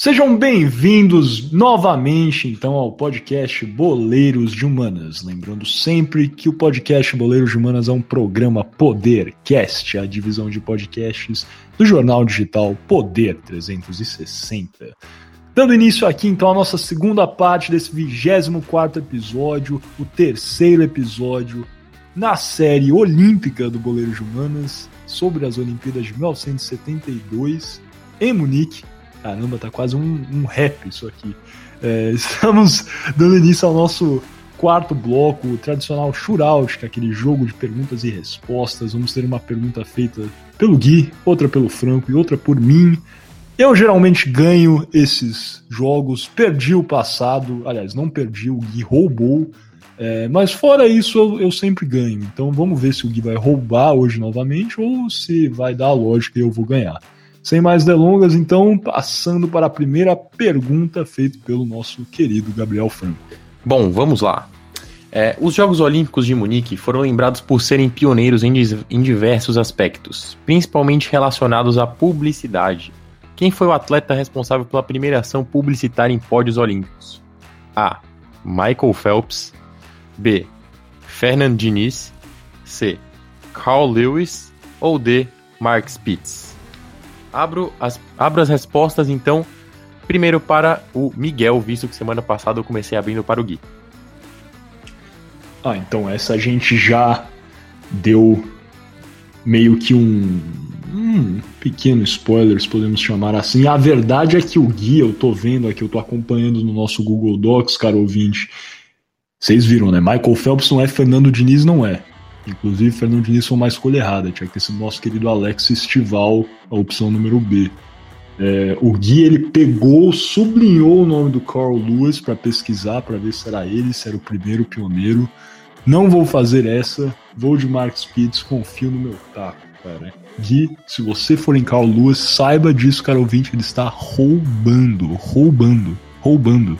Sejam bem-vindos novamente, então, ao podcast Boleiros de Humanas. Lembrando sempre que o podcast Boleiros de Humanas é um programa Podercast, a divisão de podcasts do jornal digital Poder 360. Dando início aqui, então, à nossa segunda parte desse 24 episódio, o terceiro episódio na série olímpica do Boleiros de Humanas, sobre as Olimpíadas de 1972, em Munique, Caramba, tá quase um, um rap isso aqui. É, estamos dando início ao nosso quarto bloco, o tradicional shootout, que é aquele jogo de perguntas e respostas. Vamos ter uma pergunta feita pelo Gui, outra pelo Franco e outra por mim. Eu geralmente ganho esses jogos, perdi o passado, aliás, não perdi, o Gui roubou. É, mas fora isso, eu, eu, sempre ganho. Então vamos ver se o Gui vai roubar hoje novamente ou se vai dar a lógica e eu vou ganhar. Sem mais delongas, então, passando para a primeira pergunta feita pelo nosso querido Gabriel Franco. Bom, vamos lá. É, os Jogos Olímpicos de Munique foram lembrados por serem pioneiros em, em diversos aspectos, principalmente relacionados à publicidade. Quem foi o atleta responsável pela primeira ação publicitária em pódios olímpicos? A. Michael Phelps. B. Fernand Diniz. C. Carl Lewis. Ou D. Mark Spitz. Abro as, abro as respostas, então, primeiro para o Miguel, visto que semana passada eu comecei abrindo para o Gui. Ah, então essa a gente já deu meio que um, um pequeno spoiler, podemos chamar assim. A verdade é que o Gui, eu tô vendo aqui, eu tô acompanhando no nosso Google Docs, cara ouvinte. Vocês viram, né? Michael Phelps não é, Fernando Diniz não é. Inclusive, Fernando Diniz foi uma escolha errada, tinha que ter sido nosso querido Alex Estival, a opção número B. É, o Gui ele pegou, sublinhou o nome do Carl Lewis para pesquisar, para ver se era ele, se era o primeiro pioneiro. Não vou fazer essa, vou de Mark Spitz, confio no meu taco, cara. Gui, se você for em Carl Lewis, saiba disso, cara ouvinte, ele está roubando, roubando, roubando.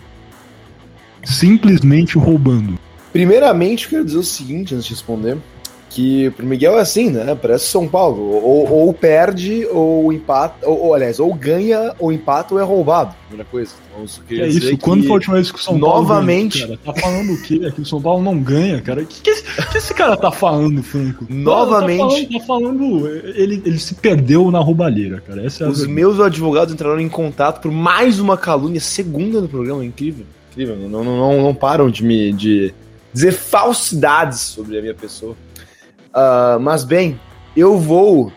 Simplesmente roubando. Primeiramente, quero dizer o seguinte antes de responder que pro Miguel é assim, né? Parece São Paulo. Ou, ou perde, ou empata, ou, ou, aliás, ou ganha, ou empata, ou é roubado. Primeira coisa. Então, isso é isso. Quando foi a última vez que o São novamente... Paulo. Novamente. Tá falando o quê? Que o São Paulo não ganha, cara? O que, que, esse, que esse cara tá falando, Franco? Novamente. Tá falando, tá falando, ele, ele se perdeu na roubalheira, cara. Essa é Os meus advogados entraram em contato por mais uma calúnia segunda no programa. Incrível. Incrível. Não, não, não, não param de me. De dizer falsidades sobre a minha pessoa. Uh, mas bem, eu vou.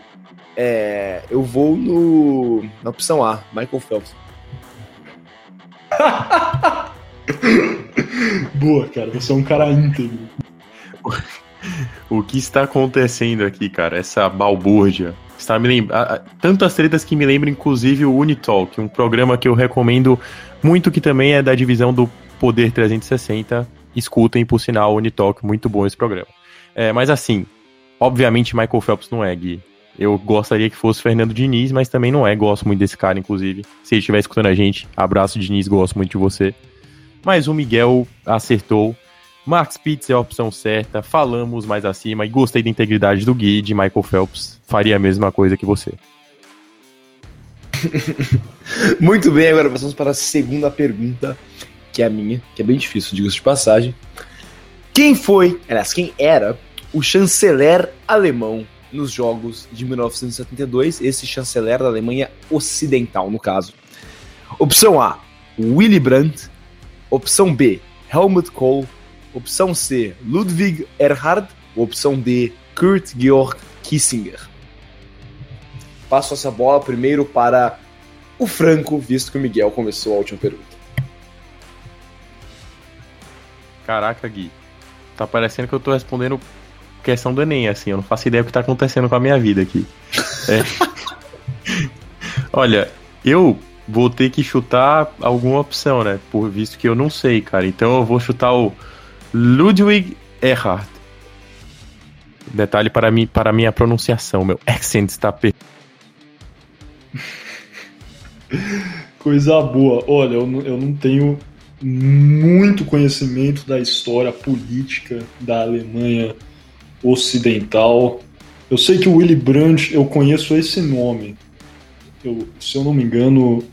É, eu vou no, na opção A, Michael Phelps. Boa, cara, você é um cara íntegro. O que está acontecendo aqui, cara? Essa balbúrdia. Está me lembrando. Tantas tretas que me lembram, inclusive, o Unitalk, um programa que eu recomendo muito, que também é da divisão do Poder 360. Escutem, por sinal, o Unitalk, muito bom esse programa. É, mas assim, Obviamente, Michael Phelps não é, Gui. Eu gostaria que fosse Fernando Diniz, mas também não é. Gosto muito desse cara, inclusive. Se ele estiver escutando a gente, abraço, Diniz, gosto muito de você. Mas o Miguel acertou. Max Pitts é a opção certa. Falamos mais acima e gostei da integridade do Gui, de Michael Phelps. Faria a mesma coisa que você. muito bem, agora passamos para a segunda pergunta, que é a minha, que é bem difícil, diga-se de passagem. Quem foi, aliás, quem era o chanceler alemão nos Jogos de 1972, esse chanceler da Alemanha Ocidental, no caso. Opção A, Willy Brandt. Opção B, Helmut Kohl. Opção C, Ludwig Erhard. Opção D, Kurt Georg Kissinger. Passo essa bola primeiro para o Franco, visto que o Miguel começou a última pergunta. Caraca, Gui. Tá parecendo que eu tô respondendo questão do Enem, assim, eu não faço ideia do que tá acontecendo com a minha vida aqui. É. Olha, eu vou ter que chutar alguma opção, né? Por visto que eu não sei, cara. Então eu vou chutar o Ludwig Erhard. Detalhe para mim, para minha pronunciação, meu accent está per... Coisa boa. Olha, eu não, eu não tenho muito conhecimento da história política da Alemanha ocidental. Eu sei que o Willy Brandt, eu conheço esse nome. Eu, se eu não me engano,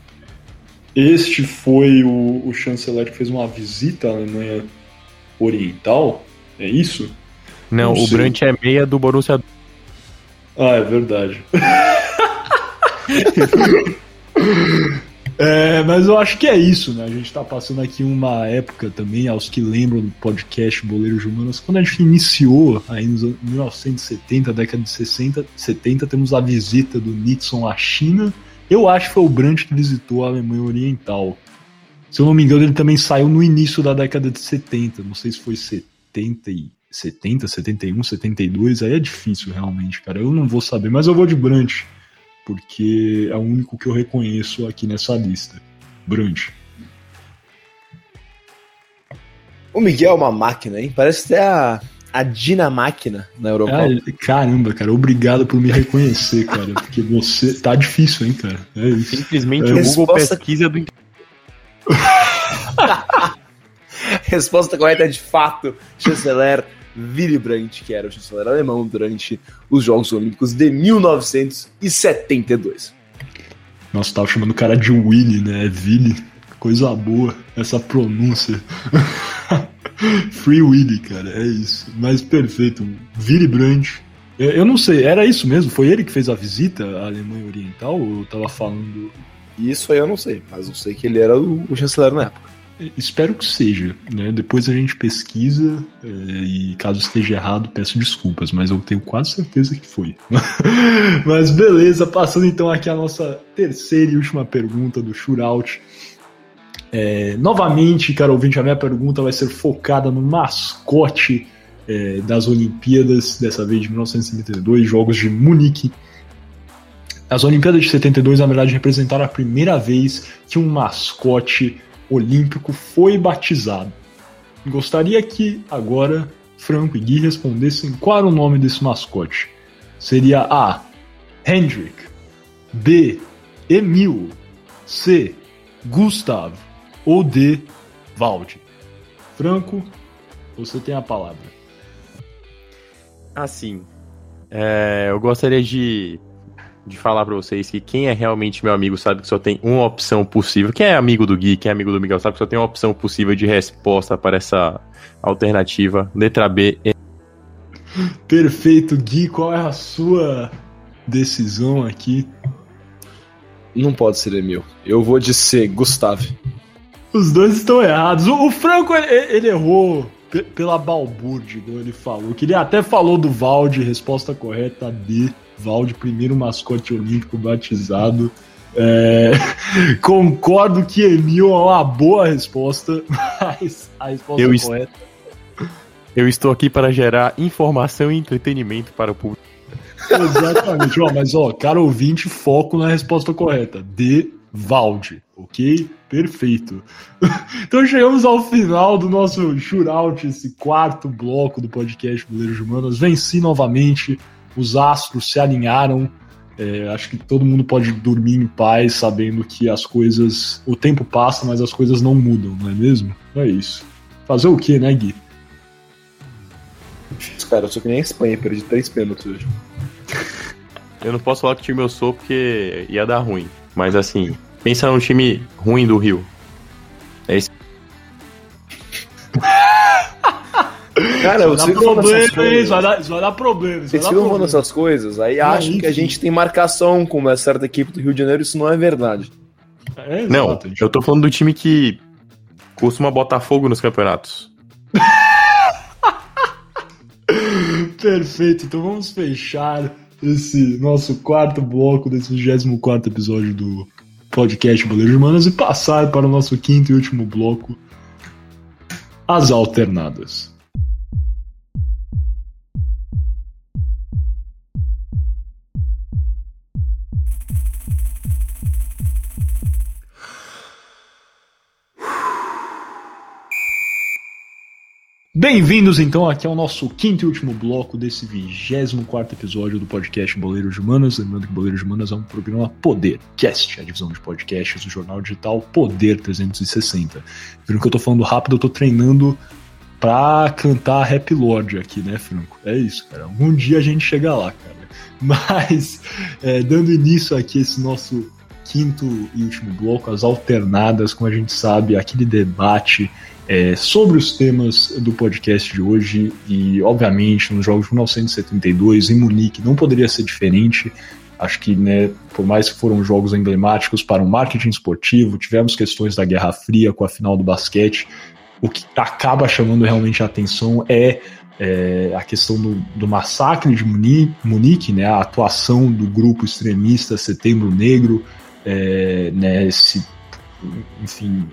este foi o, o chanceler que fez uma visita à Alemanha Oriental? É isso? Não, Não o sei. Brandt é meia do Borussia. Ah, é verdade. É, mas eu acho que é isso, né? A gente tá passando aqui uma época também, aos que lembram do podcast Boleiros Humanos, quando a gente iniciou aí nos anos 1970, década de 60, 70, temos a visita do Nixon à China. Eu acho que foi o Brandt que visitou a Alemanha Oriental. Se eu não me engano, ele também saiu no início da década de 70. Não sei se foi 70 e 70, 71, 72. Aí é difícil realmente, cara. Eu não vou saber, mas eu vou de Brandt porque é o único que eu reconheço aqui nessa lista. Brandt. O Miguel é uma máquina, hein? Parece até a, a Dinamáquina na Europa. Ah, caramba, cara, obrigado por me reconhecer, cara, porque você tá difícil, hein, cara. É isso. Simplesmente É. o Google Resposta- pesquisa do. Resposta correta é de fato chanceler Willy Brandt, que era o chanceler alemão durante os Jogos Olímpicos de 1972. Nossa, tava chamando o cara de Willy, né? É Willy. Coisa boa, essa pronúncia. Free Willy, cara, é isso. Mas perfeito. Willy Brandt. Eu não sei, era isso mesmo? Foi ele que fez a visita à Alemanha Oriental? Ou eu tava falando Isso aí eu não sei, mas eu sei que ele era o chanceler na época. Espero que seja, né? Depois a gente pesquisa é, e caso esteja errado, peço desculpas, mas eu tenho quase certeza que foi. mas beleza, passando então aqui a nossa terceira e última pergunta do Shootout. É, novamente, cara ouvinte, a minha pergunta vai ser focada no mascote é, das Olimpíadas, dessa vez de 1972, Jogos de Munique. As Olimpíadas de 72, na verdade, representaram a primeira vez que um mascote olímpico foi batizado. Gostaria que agora Franco e Gui respondessem qual era o nome desse mascote. Seria A. Hendrik, B. Emil, C. Gustav ou D. Valde. Franco, você tem a palavra. Assim, é, eu gostaria de, de falar pra vocês que quem é realmente meu amigo sabe que só tem uma opção possível. Quem é amigo do Gui, quem é amigo do Miguel sabe que só tem uma opção possível de resposta para essa alternativa. Letra B. é Perfeito, Gui, qual é a sua decisão aqui? Não pode ser Emil. Eu vou de C, Gustavo. Os dois estão errados. O, Franco, ele, ele errou pe- pela balbúrdia, igual ele falou. Que ele até falou do Valde, resposta correta D. Valde, primeiro mascote olímpico batizado. É, concordo que Emil é uma boa resposta, mas a resposta Eu est- correta. Eu estou aqui para gerar informação e entretenimento para o público. Exatamente. ó, mas, ó, cara ouvinte, foco na resposta correta. D. Valde, ok? Perfeito. Então chegamos ao final do nosso shootout, esse quarto bloco do podcast Boleiros de Humanas. Venci novamente, os astros se alinharam. É, acho que todo mundo pode dormir em paz, sabendo que as coisas. O tempo passa, mas as coisas não mudam, não é mesmo? É isso. Fazer o que, né, Gui? Cara, eu sou que nem a Espanha, perdi três pênaltis hoje. Eu não posso falar que time eu sou porque ia dar ruim. Mas assim, pensa num time ruim do Rio. É esse. Cara, Vai dar vocês vão problema, nessas hein? Isso vai dar, vai dar problema. Isso vai Vocês dar ficam falando essas coisas, aí Não, acham que a gente tem marcação com uma certa equipe do Rio de Janeiro, isso não é verdade. É, Não, eu tô falando do time que costuma botar fogo nos campeonatos. Perfeito, então vamos fechar esse nosso quarto bloco desse 24 episódio do podcast Boleiros Humanas e passar para o nosso quinto e último bloco, as alternadas. Bem-vindos então aqui ao nosso quinto e último bloco desse 24 episódio do podcast Boleiros de Humanas. Lembrando que Boleiros de Humanas é um programa Podercast, a divisão de podcasts do jornal digital Poder 360. Viram que eu tô falando rápido, eu tô treinando pra cantar Rap Lord aqui, né, Franco? É isso, cara. Um dia a gente chega lá, cara. Mas, é, dando início aqui esse nosso quinto e último bloco, as alternadas, como a gente sabe, aquele debate é, sobre os temas do podcast de hoje e, obviamente, nos Jogos de 1972 em Munique não poderia ser diferente. Acho que, né, por mais que foram jogos emblemáticos para o marketing esportivo, tivemos questões da Guerra Fria com a final do basquete. O que acaba chamando realmente a atenção é, é a questão do, do, massacre de Munique, né, a atuação do grupo extremista Setembro Negro, é, né, esse, enfim,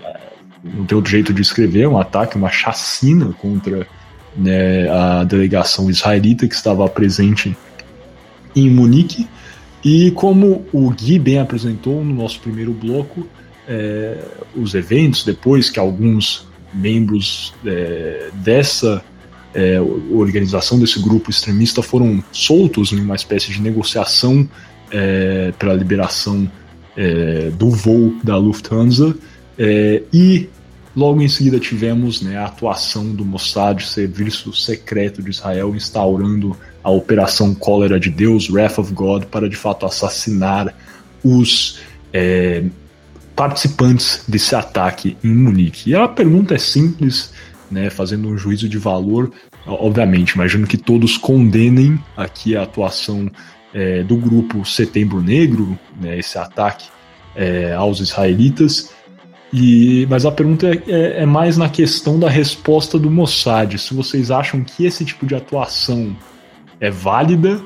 não tem outro jeito de escrever, um ataque, uma chacina contra né, a delegação israelita que estava presente em Munique. E como o Gui bem apresentou no nosso primeiro bloco, é, os eventos, depois que alguns membros é, dessa é, organização, desse grupo extremista, foram soltos em uma espécie de negociação é, para a liberação é, do voo da Lufthansa, é, e logo em seguida tivemos né, a atuação do Mossad, Serviço Secreto de Israel, instaurando a Operação Cólera de Deus, Wrath of God, para de fato assassinar os é, participantes desse ataque em Munique. E a pergunta é simples, né, fazendo um juízo de valor, obviamente, imagino que todos condenem aqui a atuação é, do grupo Setembro Negro, né, esse ataque é, aos israelitas. E, mas a pergunta é, é, é, mais na questão da resposta do Mossad. Se vocês acham que esse tipo de atuação é válida,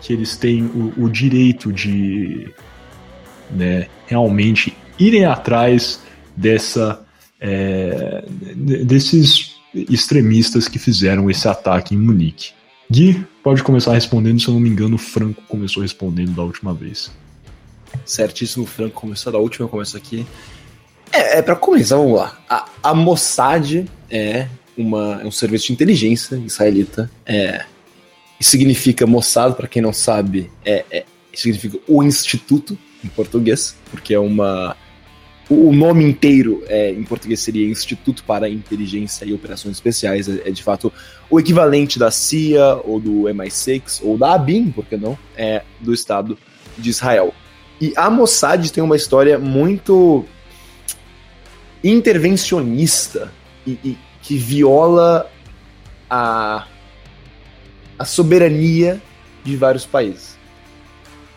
que eles têm o, o direito de né, realmente irem atrás dessa é, desses extremistas que fizeram esse ataque em Munique. Gui, pode começar respondendo, se eu não me engano, o Franco começou respondendo da última vez. Certíssimo, Franco começou da última, eu começo aqui. É, é para começar, vamos lá. A, a Mossad é, uma, é um serviço de inteligência israelita. É, significa Mossad, para quem não sabe, é, é, significa o Instituto em português, porque é uma. O nome inteiro é, em português seria Instituto para Inteligência e Operações Especiais. É, é de fato o equivalente da CIA ou do MI6 ou da ABIN, por que não? É do Estado de Israel. E a Mossad tem uma história muito intervencionista e, e que viola a, a soberania de vários países.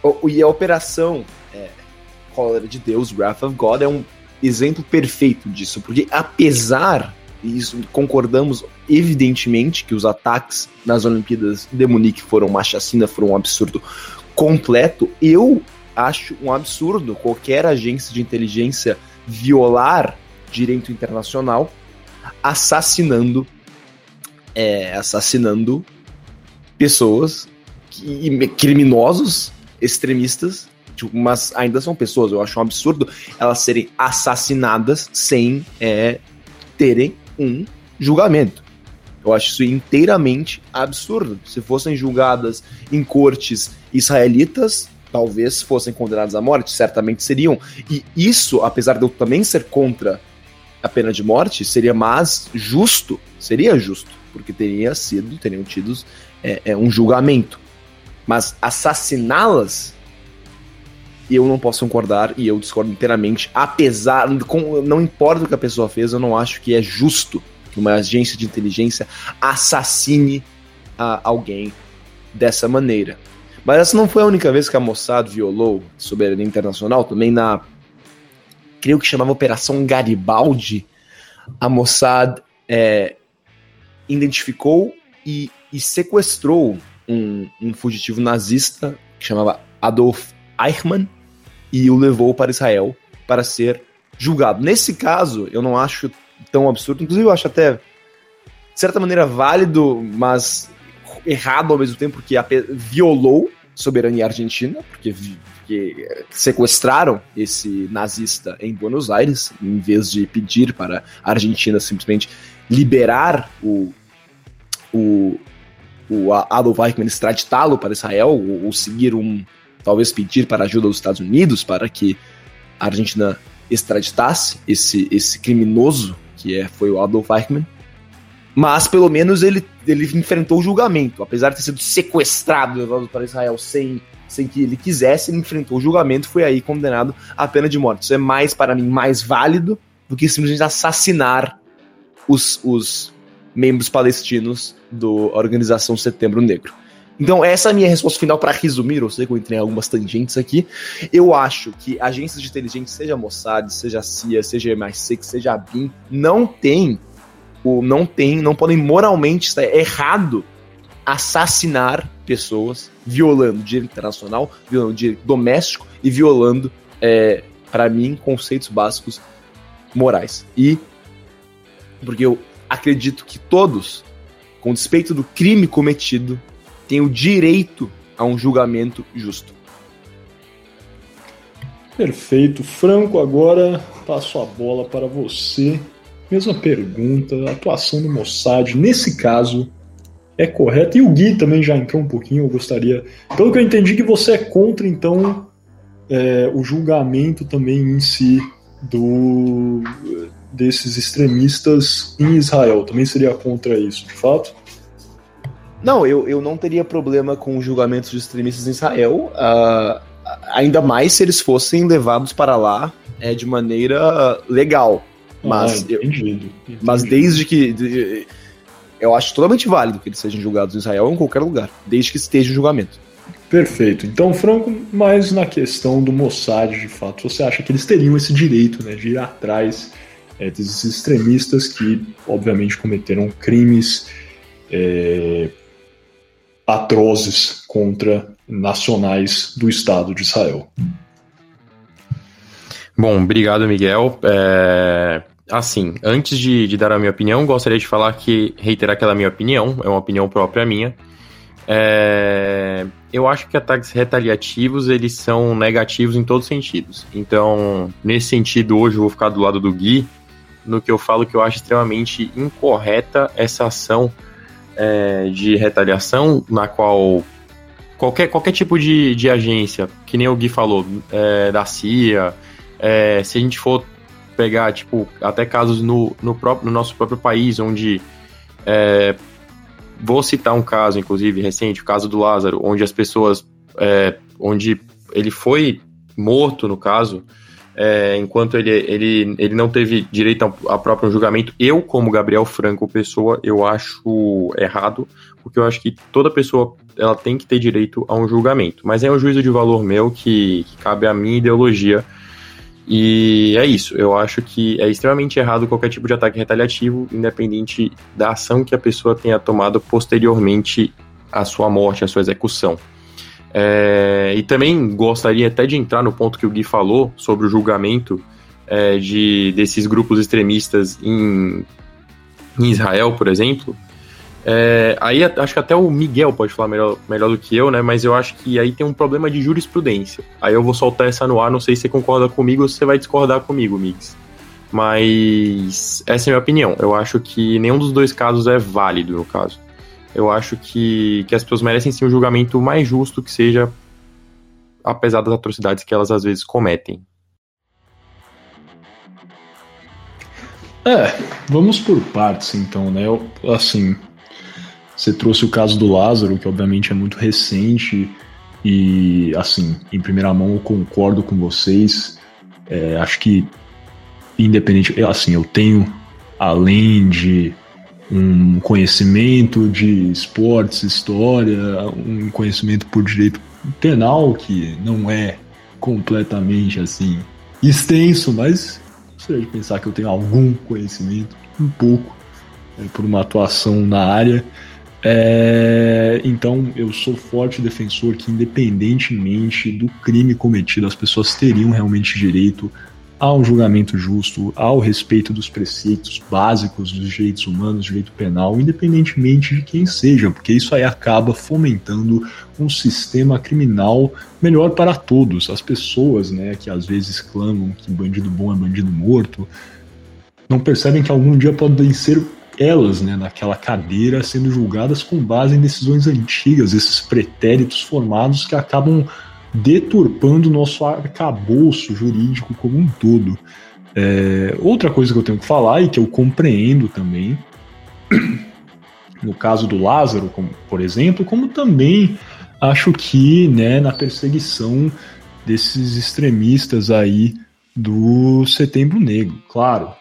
O, e a operação é, Cólera de Deus, Wrath of God, é um exemplo perfeito disso, porque apesar, e isso concordamos evidentemente, que os ataques nas Olimpíadas de Munique foram uma chacina, foram um absurdo completo, eu acho um absurdo qualquer agência de inteligência violar direito internacional assassinando é, assassinando pessoas que, criminosos extremistas tipo, mas ainda são pessoas eu acho um absurdo elas serem assassinadas sem é, terem um julgamento eu acho isso inteiramente absurdo se fossem julgadas em cortes israelitas talvez fossem condenados à morte, certamente seriam. E isso, apesar de eu também ser contra a pena de morte, seria mais justo, seria justo, porque teria sido, teriam tido é, é, um julgamento. Mas assassiná-las, eu não posso concordar e eu discordo inteiramente, apesar, com, não importa o que a pessoa fez, eu não acho que é justo que uma agência de inteligência assassine alguém dessa maneira. Mas essa não foi a única vez que a Mossad violou soberania internacional. Também na. Creio que chamava Operação Garibaldi. A Mossad é, identificou e, e sequestrou um, um, fugitivo nazista que chamava Adolf Eichmann e o levou para Israel para ser julgado. Nesse caso, eu não acho tão absurdo. Inclusive, eu acho até, de certa maneira, válido, mas errado ao mesmo tempo, porque violou soberania argentina, porque, porque, sequestraram esse nazista em Buenos Aires, em vez de pedir para a Argentina simplesmente liberar o, o, o Adolf Eichmann, extraditá-lo para Israel, ou, ou seguir um, talvez pedir para ajuda dos Estados Unidos para que a Argentina extraditasse esse, esse criminoso que é, foi o Adolf Eichmann. Mas pelo menos ele, ele enfrentou o julgamento. Apesar de ter sido sequestrado levado para Israel sem sem que ele quisesse, ele enfrentou o julgamento, foi aí condenado à pena de morte. Isso é mais, para mim, mais válido do que simplesmente assassinar os, os membros palestinos da organização Setembro Negro. Então, essa é a minha resposta final para resumir. Eu sei que eu entrei em algumas tangentes aqui. Eu acho que agências de inteligência, seja Mossad, seja CIA, seja MI6, seja a BIM, não tem, o, não tem, não podem moralmente estar errado assassinar pessoas, violando direito internacional, violando direito doméstico e violando, é, para mim, conceitos básicos morais. E porque eu acredito que todos, com despeito do crime cometido, têm o direito a um julgamento justo. Perfeito. Franco, agora passo a bola para você. Mesma pergunta, atuação do Mossad, nesse caso, é correta? E o Gui também já entrou um pouquinho, eu gostaria. Pelo que eu entendi, que você é contra, então, é, o julgamento também em si do desses extremistas em Israel. Também seria contra isso, de fato? Não, eu, eu não teria problema com julgamentos de extremistas em Israel, uh, ainda mais se eles fossem levados para lá é, de maneira legal. Mas, ah, entendido, entendido. mas desde que. De, eu acho totalmente válido que eles sejam julgados em Israel ou em qualquer lugar, desde que esteja em julgamento. Perfeito. Então, Franco, mais na questão do Mossad, de fato, você acha que eles teriam esse direito né, de ir atrás é, desses extremistas que, obviamente, cometeram crimes é, atrozes contra nacionais do Estado de Israel? Bom, obrigado, Miguel. É, assim, antes de, de, dar a minha opinião, gostaria de falar que, reiterar aquela minha opinião, é uma opinião própria minha. É, eu acho que ataques retaliativos eles são negativos em todos os sentidos. Então, nesse sentido, hoje eu vou ficar do lado do Gui, no que eu falo que eu acho extremamente incorreta essa ação é, de retaliação, na qual qualquer, qualquer tipo de, de agência, que nem o Gui falou, é, da CIA, é, se a gente for pegar, tipo, até casos no, no, próprio, no nosso próprio país, onde é, Vou citar um caso, inclusive, recente, o caso do Lázaro, onde as pessoas. É, onde ele foi morto, no caso, é, enquanto ele, ele, ele não teve direito a, a próprio julgamento. Eu, como Gabriel Franco, pessoa, eu acho errado, porque eu acho que toda pessoa ela tem que ter direito a um julgamento. Mas é um juízo de valor meu que, que cabe à minha ideologia e é isso, eu acho que é extremamente errado qualquer tipo de ataque retaliativo, independente da ação que a pessoa tenha tomado posteriormente à sua morte, à sua execução. É, e também gostaria até de entrar no ponto que o Gui falou sobre o julgamento é, de, desses grupos extremistas em, em Israel, por exemplo, é, aí acho que até o Miguel pode falar melhor, melhor do que eu, né? Mas eu acho que aí tem um problema de jurisprudência. Aí eu vou soltar essa no ar, não sei se você concorda comigo ou se você vai discordar comigo, Mix. Mas essa é a minha opinião. Eu acho que nenhum dos dois casos é válido, no caso. Eu acho que, que as pessoas merecem sim um julgamento mais justo que seja, apesar das atrocidades que elas às vezes cometem. É, vamos por partes então, né? Eu, assim, você trouxe o caso do Lázaro, que obviamente é muito recente, e assim, em primeira mão eu concordo com vocês. É, acho que, independente, assim, eu tenho, além de um conhecimento de esportes, história, um conhecimento por direito penal, que não é completamente assim extenso, mas gostaria de pensar que eu tenho algum conhecimento, um pouco, é, por uma atuação na área. É, então, eu sou forte defensor que, independentemente do crime cometido, as pessoas teriam realmente direito ao julgamento justo, ao respeito dos preceitos básicos dos direitos humanos, direito penal, independentemente de quem seja, porque isso aí acaba fomentando um sistema criminal melhor para todos. As pessoas, né, que às vezes clamam que bandido bom é bandido morto, não percebem que algum dia podem ser elas, né, naquela cadeira, sendo julgadas com base em decisões antigas, esses pretéritos formados que acabam deturpando o nosso arcabouço jurídico como um todo. É, outra coisa que eu tenho que falar e que eu compreendo também, no caso do Lázaro, como, por exemplo, como também acho que né, na perseguição desses extremistas aí do Setembro Negro. Claro,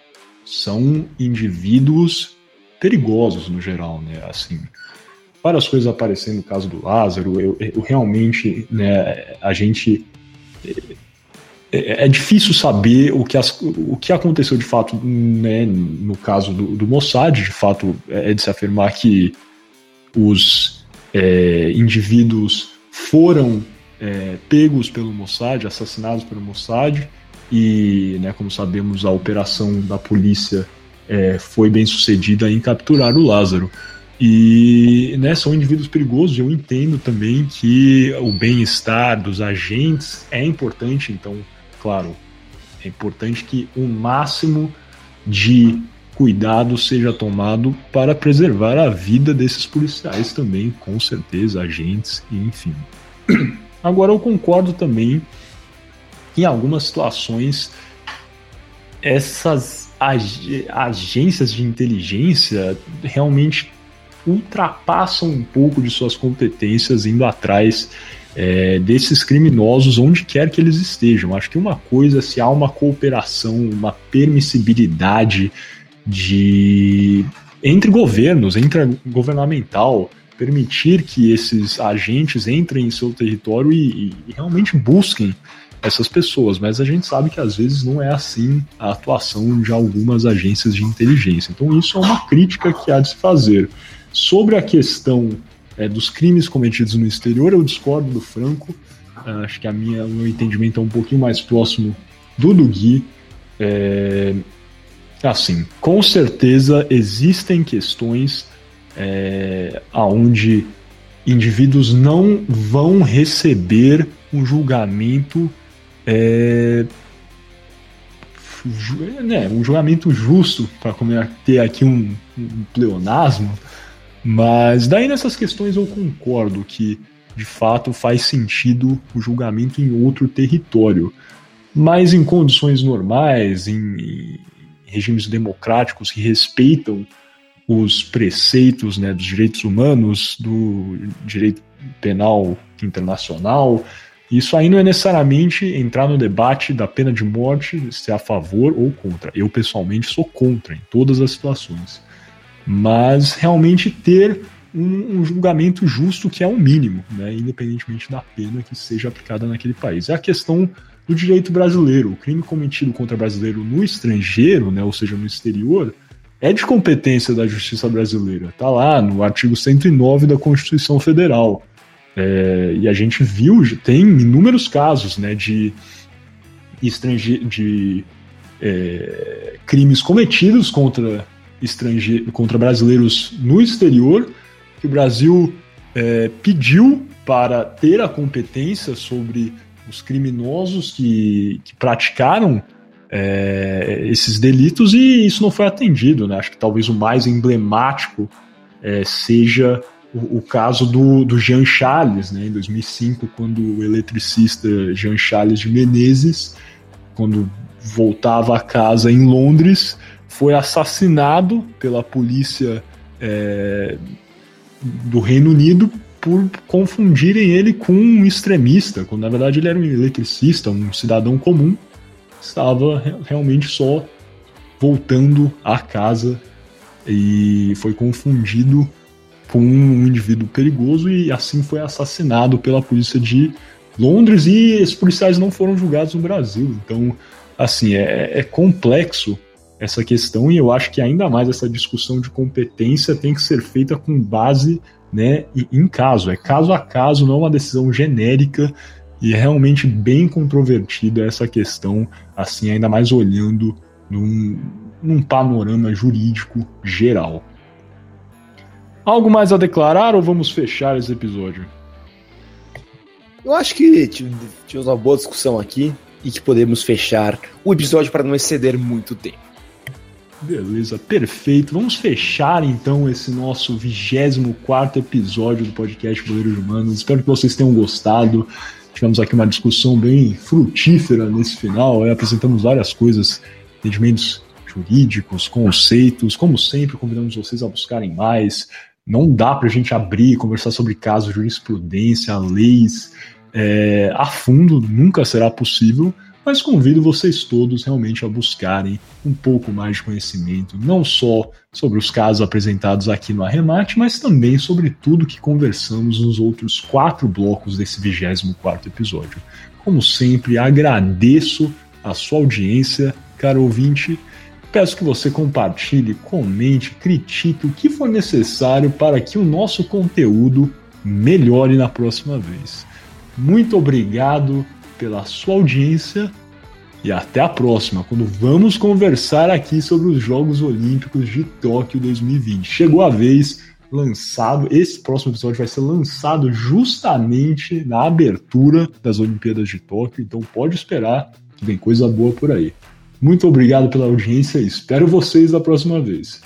são indivíduos perigosos no geral, né? Assim, várias coisas aparecendo no caso do Lázaro, eu, eu realmente, né, a gente é, é, difícil saber o que, as, o que aconteceu de fato né, no caso do, do Mossad. De fato, é de se afirmar que os é, indivíduos foram é, pegos pelo Mossad, assassinados pelo Mossad, e, né, como sabemos, a operação da polícia é, foi bem sucedida em capturar o Lázaro. E né, são indivíduos perigosos. Eu entendo também que o bem-estar dos agentes é importante, então, claro, é importante que o máximo de cuidado seja tomado para preservar a vida desses policiais também, com certeza, agentes, enfim. Agora eu concordo também que em algumas situações essas ag agências de inteligência realmente ultrapassam um pouco de suas competências indo atrás é, desses criminosos onde quer que eles estejam. Acho que uma coisa, se há uma cooperação, uma permissibilidade de entre governos, entre governamental, permitir que esses agentes entrem em seu território e, e, realmente busquem essas pessoas, mas a gente sabe que às vezes não é assim a atuação de algumas agências de inteligência. Então isso é uma crítica que há de se fazer. Sobre a questão é, dos crimes cometidos no exterior, eu discordo do Franco. Uh, acho que a minha, o meu entendimento é um pouquinho mais próximo do do Gui. É, assim, com certeza existem questões é, aonde indivíduos não vão receber um julgamento é, né, um julgamento justo para ter aqui um, um pleonasmo mas daí nessas questões eu concordo que de fato faz sentido o julgamento em outro território. Mas em condições normais, em, regimes democráticos que respeitam os preceitos né, dos direitos humanos, do direito penal internacional, isso aí não é necessariamente entrar no debate da pena de morte, se é a favor ou contra. Eu, pessoalmente, sou contra em todas as situações mas realmente ter um, um, julgamento justo que é o mínimo, né, independentemente da pena que seja aplicada naquele país. É a questão do direito brasileiro. O crime cometido contra brasileiro no estrangeiro, né, ou seja, no exterior, é de competência da justiça brasileira. Está lá no artigo 109 da Constituição Federal. É, e a gente viu, tem inúmeros casos né, de, estrange de é, crimes cometidos contra estrangeiro, contra brasileiros no exterior, que o Brasil é, pediu para ter a competência sobre os criminosos que, que praticaram é, esses delitos e isso não foi atendido. Né? Acho que talvez o mais emblemático é, seja o, o, caso do, do Jean Charles, né? em 2005, quando o eletricista Jean Charles de Menezes, quando voltava a casa em Londres, foi assassinado pela polícia é, do Reino Unido por confundirem ele com um extremista, quando na verdade ele era um eletricista, um cidadão comum, estava realmente só voltando à casa e foi confundido com um indivíduo perigoso e assim foi assassinado pela polícia de Londres e esses policiais não foram julgados no Brasil. Então, assim, é, é complexo essa questão e eu acho que ainda mais essa discussão de competência tem que ser feita com base né, em caso, é caso a caso, não uma decisão genérica e é realmente bem controvertida essa questão, assim, ainda mais olhando num, num panorama jurídico geral. Algo mais a declarar ou vamos fechar esse episódio? Eu acho que tivemos uma boa discussão aqui e que podemos fechar o episódio para não exceder muito tempo. Beleza, perfeito. Vamos fechar então esse nosso 24 episódio do podcast Boleiros Humanos. Espero que vocês tenham gostado. Tivemos aqui uma discussão bem frutífera nesse final. Apresentamos várias coisas, entendimentos jurídicos, conceitos. Como sempre, convidamos vocês a buscarem mais, Não dá para a gente abrir, conversar sobre casos, jurisprudência, leis é, a fundo, nunca será possível, mas convido vocês todos realmente a buscarem um pouco mais de conhecimento, não só sobre os casos apresentados aqui no Arremate, mas também sobre tudo que conversamos nos outros quatro blocos desse 24 episódio. Como sempre, agradeço a sua audiência, caro ouvinte. Peço que você compartilhe, comente, critique o que for necessário para que o nosso conteúdo melhore na próxima vez. Muito obrigado pela sua audiência e até a próxima, quando vamos conversar aqui sobre os Jogos Olímpicos de Tóquio 2020. Chegou a vez lançado. Esse próximo episódio vai ser lançado justamente na abertura das Olimpíadas de Tóquio, então pode esperar que vem coisa boa por aí. Muito obrigado pela audiência e espero vocês da próxima vez.